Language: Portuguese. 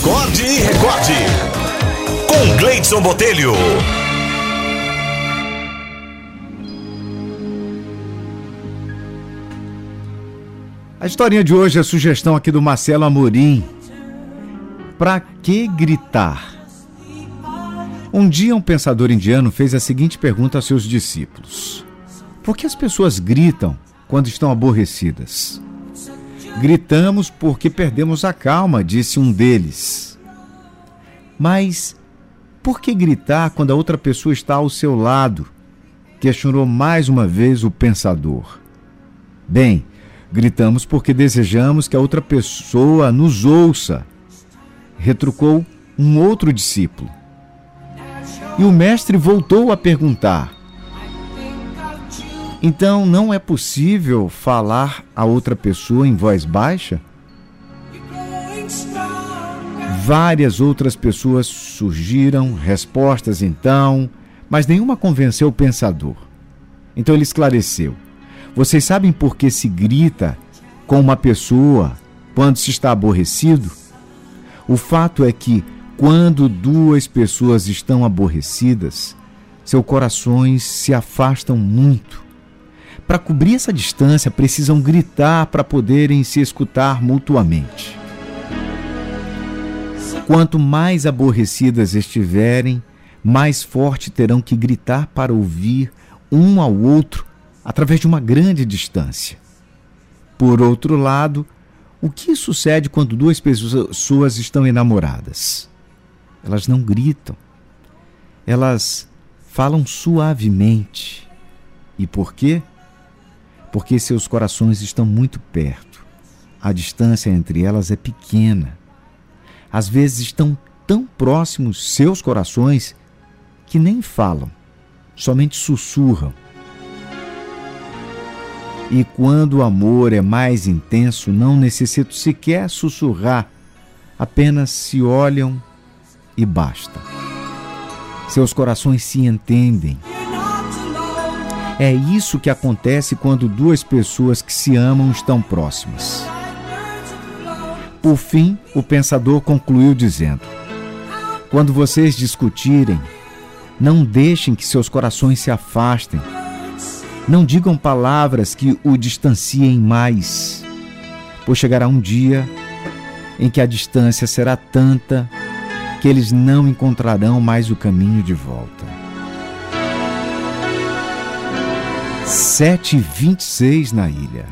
Acorde e recorde. Com Gleidson Botelho. A historinha de hoje é sugestão aqui do Marcelo Amorim. Pra que gritar? Um dia um pensador indiano fez a seguinte pergunta a seus discípulos: Por que as pessoas gritam quando estão aborrecidas? Gritamos porque perdemos a calma, disse um deles. Mas por que gritar quando a outra pessoa está ao seu lado? Questionou mais uma vez o pensador. Bem, Gritamos porque desejamos que a outra pessoa nos ouça, retrucou um outro discípulo. E o mestre voltou a perguntar: Então não é possível falar a outra pessoa em voz baixa? Várias outras pessoas surgiram, respostas então, mas nenhuma convenceu o pensador. Então ele esclareceu. Vocês sabem por que se grita com uma pessoa quando se está aborrecido? O fato é que, quando duas pessoas estão aborrecidas, seus corações se afastam muito. Para cobrir essa distância, precisam gritar para poderem se escutar mutuamente. Quanto mais aborrecidas estiverem, mais forte terão que gritar para ouvir um ao outro através de uma grande distância. Por outro lado, o que sucede quando duas pessoas estão enamoradas? Elas não gritam, elas falam suavemente. E por quê? Porque seus corações estão muito perto. A distância entre elas é pequena. Às vezes estão tão próximos seus corações que nem falam, somente sussurram e quando o amor é mais intenso, não necessito sequer sussurrar, apenas se olham e basta. Seus corações se entendem. É isso que acontece quando duas pessoas que se amam estão próximas. Por fim, o pensador concluiu dizendo: Quando vocês discutirem, não deixem que seus corações se afastem não digam palavras que o distanciem mais, pois chegará um dia em que a distância será tanta que eles não encontrarão mais o caminho de volta. 7h26 na ilha.